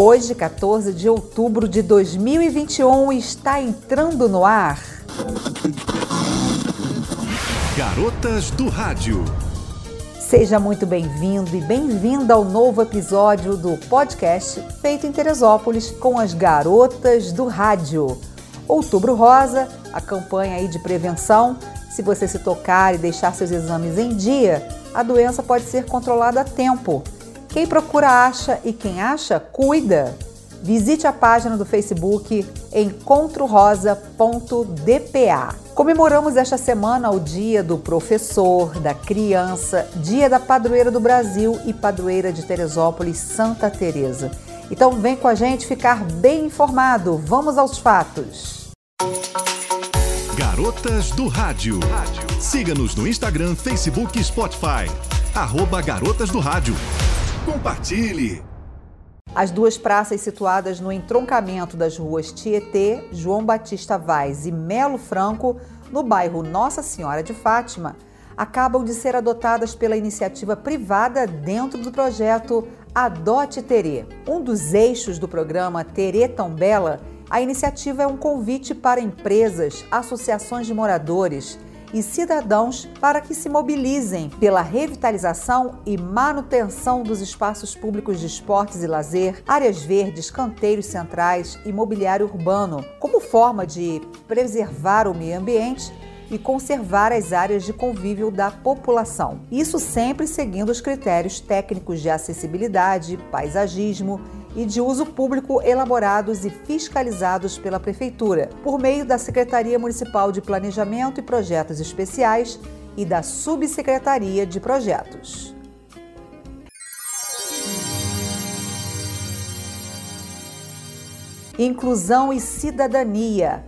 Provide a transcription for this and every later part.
Hoje, 14 de outubro de 2021, está entrando no ar. Garotas do Rádio. Seja muito bem-vindo e bem-vinda ao novo episódio do podcast feito em Teresópolis com as Garotas do Rádio. Outubro Rosa, a campanha aí de prevenção. Se você se tocar e deixar seus exames em dia, a doença pode ser controlada a tempo. Quem procura acha e quem acha cuida. Visite a página do Facebook encontrorosa.dpa. Comemoramos esta semana o Dia do Professor, da Criança, Dia da Padroeira do Brasil e Padroeira de Teresópolis, Santa Teresa. Então vem com a gente ficar bem informado. Vamos aos fatos. Garotas do Rádio. Siga-nos no Instagram, Facebook e Spotify. Arroba Garotas do Rádio. Compartilhe! As duas praças situadas no entroncamento das ruas Tietê, João Batista Vaz e Melo Franco, no bairro Nossa Senhora de Fátima, acabam de ser adotadas pela iniciativa privada dentro do projeto Adote Terê. Um dos eixos do programa Terê Tão Bela, a iniciativa é um convite para empresas, associações de moradores, e cidadãos para que se mobilizem pela revitalização e manutenção dos espaços públicos de esportes e lazer, áreas verdes, canteiros centrais e mobiliário urbano, como forma de preservar o meio ambiente e conservar as áreas de convívio da população. Isso sempre seguindo os critérios técnicos de acessibilidade, paisagismo e de uso público elaborados e fiscalizados pela Prefeitura, por meio da Secretaria Municipal de Planejamento e Projetos Especiais e da Subsecretaria de Projetos. Inclusão e cidadania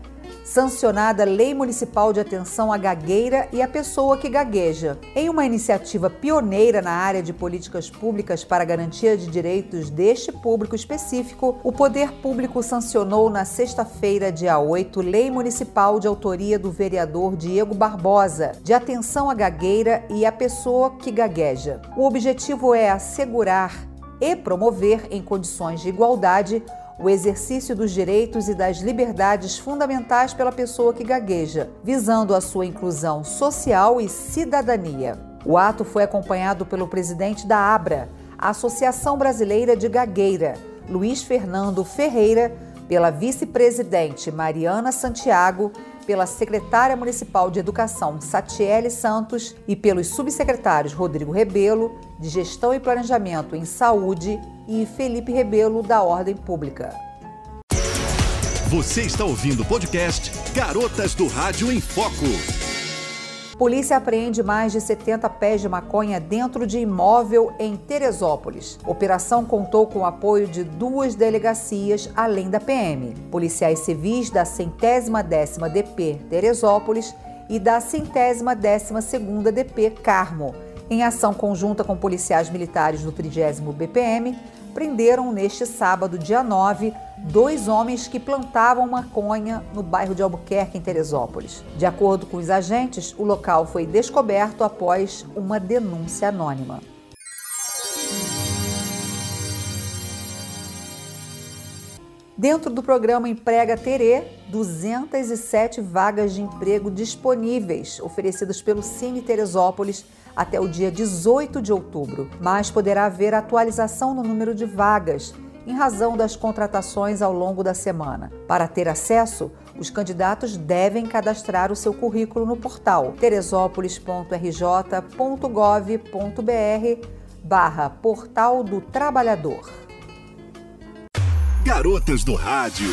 sancionada Lei Municipal de Atenção à Gagueira e à Pessoa que Gagueja. Em uma iniciativa pioneira na área de políticas públicas para garantia de direitos deste público específico, o Poder Público sancionou na sexta-feira, dia 8, Lei Municipal de autoria do vereador Diego Barbosa, de atenção à gagueira e à pessoa que gagueja. O objetivo é assegurar e promover, em condições de igualdade, o exercício dos direitos e das liberdades fundamentais pela pessoa que gagueja, visando a sua inclusão social e cidadania. O ato foi acompanhado pelo presidente da ABRA, a Associação Brasileira de Gagueira, Luiz Fernando Ferreira, pela vice-presidente Mariana Santiago, pela secretária municipal de Educação Satiele Santos e pelos subsecretários Rodrigo Rebelo, de Gestão e Planejamento em Saúde, e Felipe Rebelo, da Ordem Pública. Você está ouvindo o podcast Garotas do Rádio em Foco. Polícia apreende mais de 70 pés de maconha dentro de imóvel em Teresópolis. Operação contou com o apoio de duas delegacias, além da PM. Policiais civis da centésima décima DP Teresópolis e da centésima décima segunda DP Carmo. Em ação conjunta com policiais militares do 30 BPM, prenderam neste sábado, dia 9, dois homens que plantavam maconha no bairro de Albuquerque, em Teresópolis. De acordo com os agentes, o local foi descoberto após uma denúncia anônima. Dentro do programa Emprega Terê, 207 vagas de emprego disponíveis, oferecidas pelo Cine Teresópolis até o dia 18 de outubro, mas poderá haver atualização no número de vagas em razão das contratações ao longo da semana. Para ter acesso, os candidatos devem cadastrar o seu currículo no portal teresópolis.rj.gov.br barra Portal do Trabalhador. Garotas do Rádio.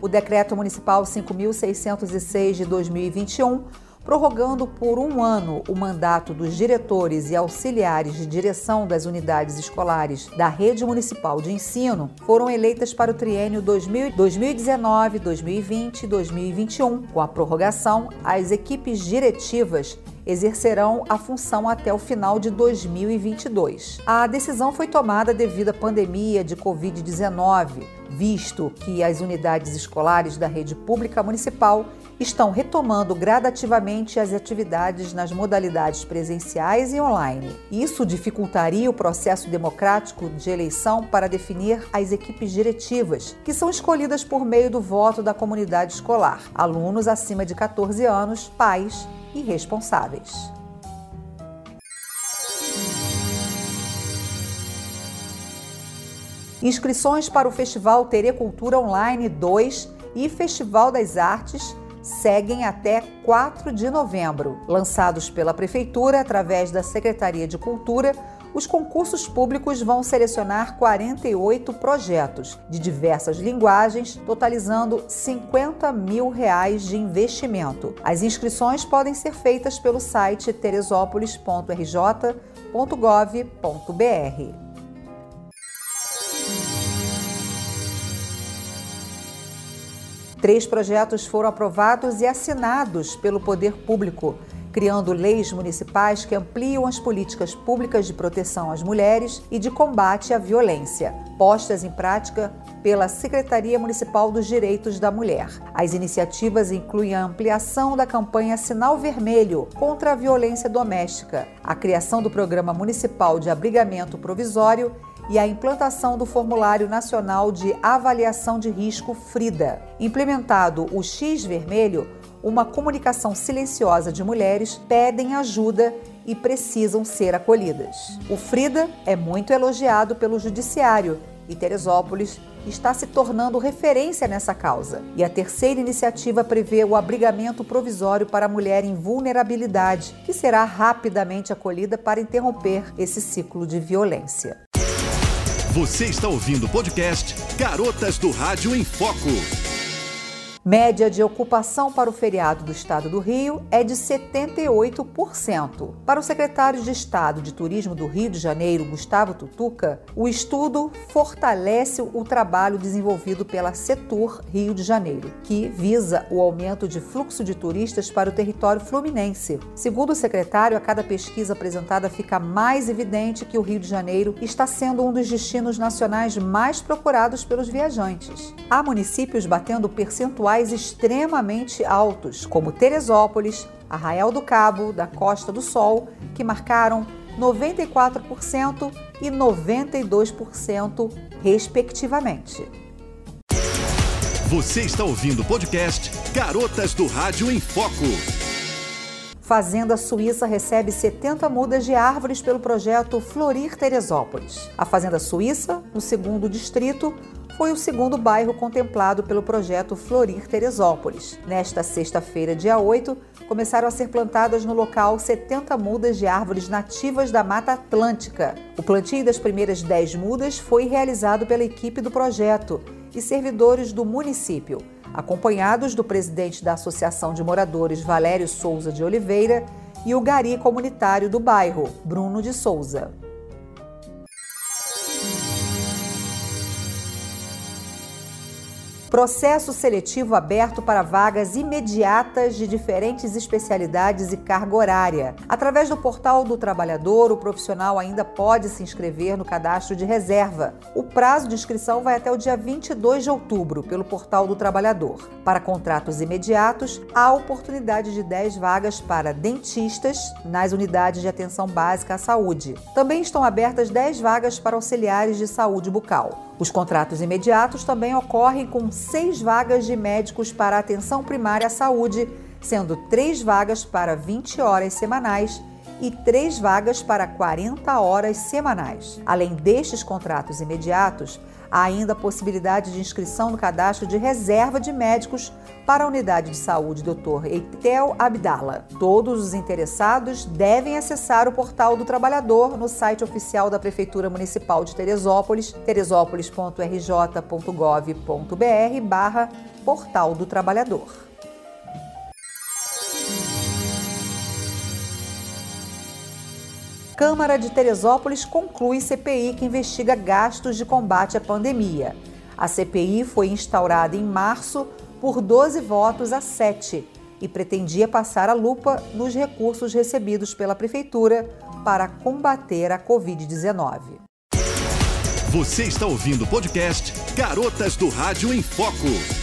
O Decreto Municipal 5.606 de 2021 prorrogando por um ano o mandato dos diretores e auxiliares de direção das unidades escolares da Rede Municipal de Ensino, foram eleitas para o triênio 2019, 2020 e 2021. Com a prorrogação, as equipes diretivas exercerão a função até o final de 2022. A decisão foi tomada devido à pandemia de Covid-19, visto que as unidades escolares da rede pública municipal estão retomando gradativamente as atividades nas modalidades presenciais e online. Isso dificultaria o processo democrático de eleição para definir as equipes diretivas, que são escolhidas por meio do voto da comunidade escolar, alunos acima de 14 anos, pais e responsáveis. Inscrições para o Festival Terê Cultura Online 2 e Festival das Artes seguem até 4 de novembro. Lançados pela Prefeitura através da Secretaria de Cultura, os concursos públicos vão selecionar 48 projetos de diversas linguagens, totalizando 50 mil reais de investimento. As inscrições podem ser feitas pelo site teresópolis.rj.gov.br. Três projetos foram aprovados e assinados pelo poder público, criando leis municipais que ampliam as políticas públicas de proteção às mulheres e de combate à violência, postas em prática pela Secretaria Municipal dos Direitos da Mulher. As iniciativas incluem a ampliação da campanha Sinal Vermelho contra a violência doméstica, a criação do Programa Municipal de Abrigamento Provisório e a implantação do Formulário Nacional de Avaliação de Risco FRIDA. Implementado o X vermelho, uma comunicação silenciosa de mulheres pedem ajuda e precisam ser acolhidas. O FRIDA é muito elogiado pelo Judiciário e Teresópolis está se tornando referência nessa causa. E a terceira iniciativa prevê o abrigamento provisório para a mulher em vulnerabilidade, que será rapidamente acolhida para interromper esse ciclo de violência. Você está ouvindo o podcast Garotas do Rádio em Foco. Média de ocupação para o feriado do Estado do Rio é de 78%. Para o secretário de Estado de Turismo do Rio de Janeiro, Gustavo Tutuca, o estudo fortalece o trabalho desenvolvido pela Setur Rio de Janeiro, que visa o aumento de fluxo de turistas para o território fluminense. Segundo o secretário, a cada pesquisa apresentada fica mais evidente que o Rio de Janeiro está sendo um dos destinos nacionais mais procurados pelos viajantes. Há municípios batendo percentuais percentuais extremamente altos, como Teresópolis, Arraial do Cabo, da Costa do Sol, que marcaram 94% e 92%, respectivamente. Você está ouvindo o podcast Garotas do Rádio em Foco. Fazenda Suíça recebe 70 mudas de árvores pelo projeto Florir Teresópolis. A Fazenda Suíça, no segundo distrito, foi o segundo bairro contemplado pelo projeto Florir Teresópolis. Nesta sexta-feira, dia 8, começaram a ser plantadas no local 70 mudas de árvores nativas da Mata Atlântica. O plantio das primeiras 10 mudas foi realizado pela equipe do projeto e servidores do município, acompanhados do presidente da Associação de Moradores Valério Souza de Oliveira e o gari comunitário do bairro, Bruno de Souza. Processo seletivo aberto para vagas imediatas de diferentes especialidades e carga horária. Através do portal do trabalhador, o profissional ainda pode se inscrever no cadastro de reserva. O prazo de inscrição vai até o dia 22 de outubro pelo portal do trabalhador. Para contratos imediatos, há oportunidade de 10 vagas para dentistas nas unidades de atenção básica à saúde. Também estão abertas 10 vagas para auxiliares de saúde bucal. Os contratos imediatos também ocorrem com seis vagas de médicos para atenção primária à saúde, sendo três vagas para 20 horas semanais e três vagas para 40 horas semanais. Além destes contratos imediatos, há ainda a possibilidade de inscrição no cadastro de reserva de médicos para a unidade de saúde Dr. Eitel Abdala. Todos os interessados devem acessar o portal do trabalhador no site oficial da Prefeitura Municipal de Teresópolis, teresópolis.rj.gov.br barra Portal do Trabalhador. Câmara de Teresópolis conclui CPI que investiga gastos de combate à pandemia. A CPI foi instaurada em março por 12 votos a 7 e pretendia passar a lupa nos recursos recebidos pela Prefeitura para combater a Covid-19. Você está ouvindo o podcast Garotas do Rádio em Foco.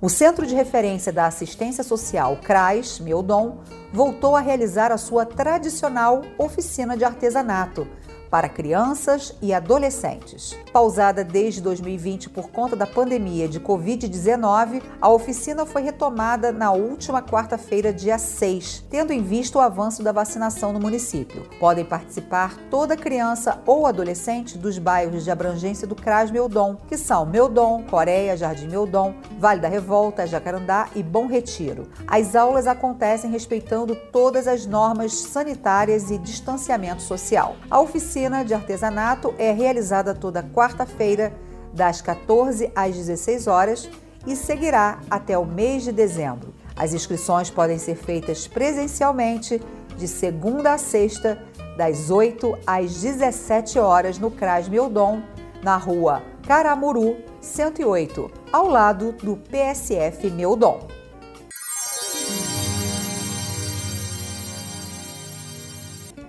O Centro de Referência da Assistência Social CRAS, Meudon, voltou a realizar a sua tradicional oficina de artesanato para crianças e adolescentes. Pausada desde 2020 por conta da pandemia de Covid-19, a oficina foi retomada na última quarta-feira, dia 6, tendo em vista o avanço da vacinação no município. Podem participar toda criança ou adolescente dos bairros de abrangência do CRAS Meudon, que são Meudon, Coreia, Jardim Meudon, Vale da Revolta, Jacarandá e Bom Retiro. As aulas acontecem respeitando todas as normas sanitárias e distanciamento social. A oficina oficina de artesanato é realizada toda quarta-feira, das 14 às 16 horas e seguirá até o mês de dezembro. As inscrições podem ser feitas presencialmente de segunda a sexta, das 8 às 17 horas no CRAS Meudon, na rua Caramuru 108, ao lado do PSF Meudon.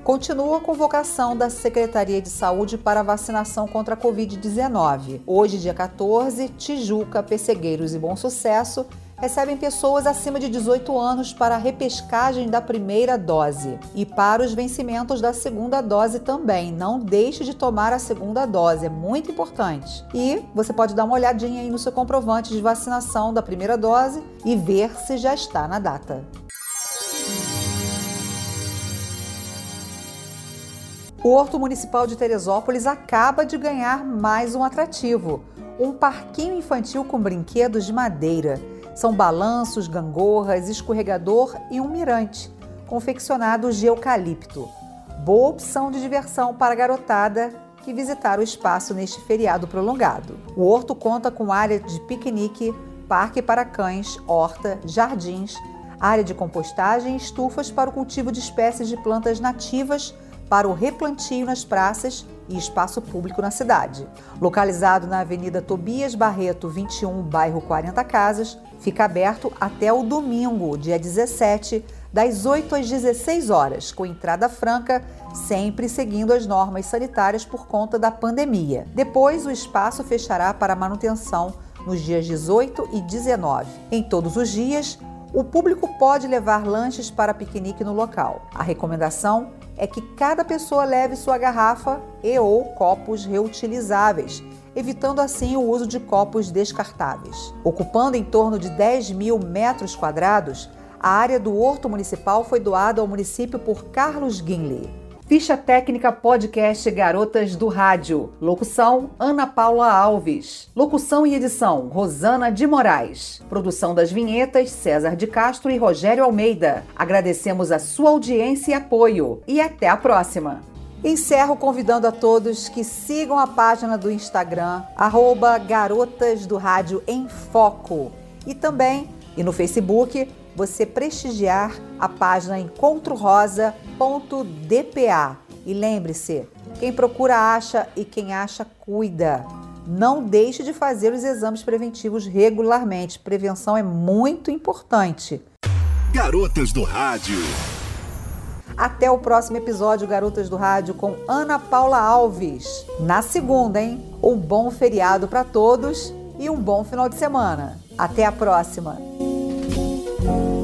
Continua a convocação da Secretaria de Saúde para vacinação contra a Covid-19. Hoje, dia 14, Tijuca, Pessegueiros e Bom Sucesso recebem pessoas acima de 18 anos para a repescagem da primeira dose e para os vencimentos da segunda dose também. Não deixe de tomar a segunda dose, é muito importante. E você pode dar uma olhadinha aí no seu comprovante de vacinação da primeira dose e ver se já está na data. O Horto Municipal de Teresópolis acaba de ganhar mais um atrativo: um parquinho infantil com brinquedos de madeira. São balanços, gangorras, escorregador e um mirante, confeccionados de eucalipto. Boa opção de diversão para a garotada que visitar o espaço neste feriado prolongado. O horto conta com área de piquenique, parque para cães, horta, jardins, área de compostagem e estufas para o cultivo de espécies de plantas nativas para o replantio nas praças e espaço público na cidade. Localizado na Avenida Tobias Barreto, 21, bairro 40 Casas, fica aberto até o domingo, dia 17, das 8 às 16 horas, com entrada franca, sempre seguindo as normas sanitárias por conta da pandemia. Depois, o espaço fechará para manutenção nos dias 18 e 19. Em todos os dias, o público pode levar lanches para piquenique no local. A recomendação é que cada pessoa leve sua garrafa e ou copos reutilizáveis, evitando assim o uso de copos descartáveis. Ocupando em torno de 10 mil metros quadrados, a área do Horto Municipal foi doada ao município por Carlos Guinle. Ficha técnica podcast Garotas do Rádio. Locução Ana Paula Alves. Locução e edição Rosana de Moraes. Produção das vinhetas César de Castro e Rogério Almeida. Agradecemos a sua audiência e apoio e até a próxima. Encerro convidando a todos que sigam a página do Instagram, arroba Garotas do Rádio em Foco. E também, e no Facebook, você prestigiar a página encontrorosa.dpa. E lembre-se, quem procura acha e quem acha cuida. Não deixe de fazer os exames preventivos regularmente. Prevenção é muito importante. Garotas do Rádio. Até o próximo episódio, Garotas do Rádio, com Ana Paula Alves. Na segunda, hein? Um bom feriado para todos e um bom final de semana. Até a próxima. thank you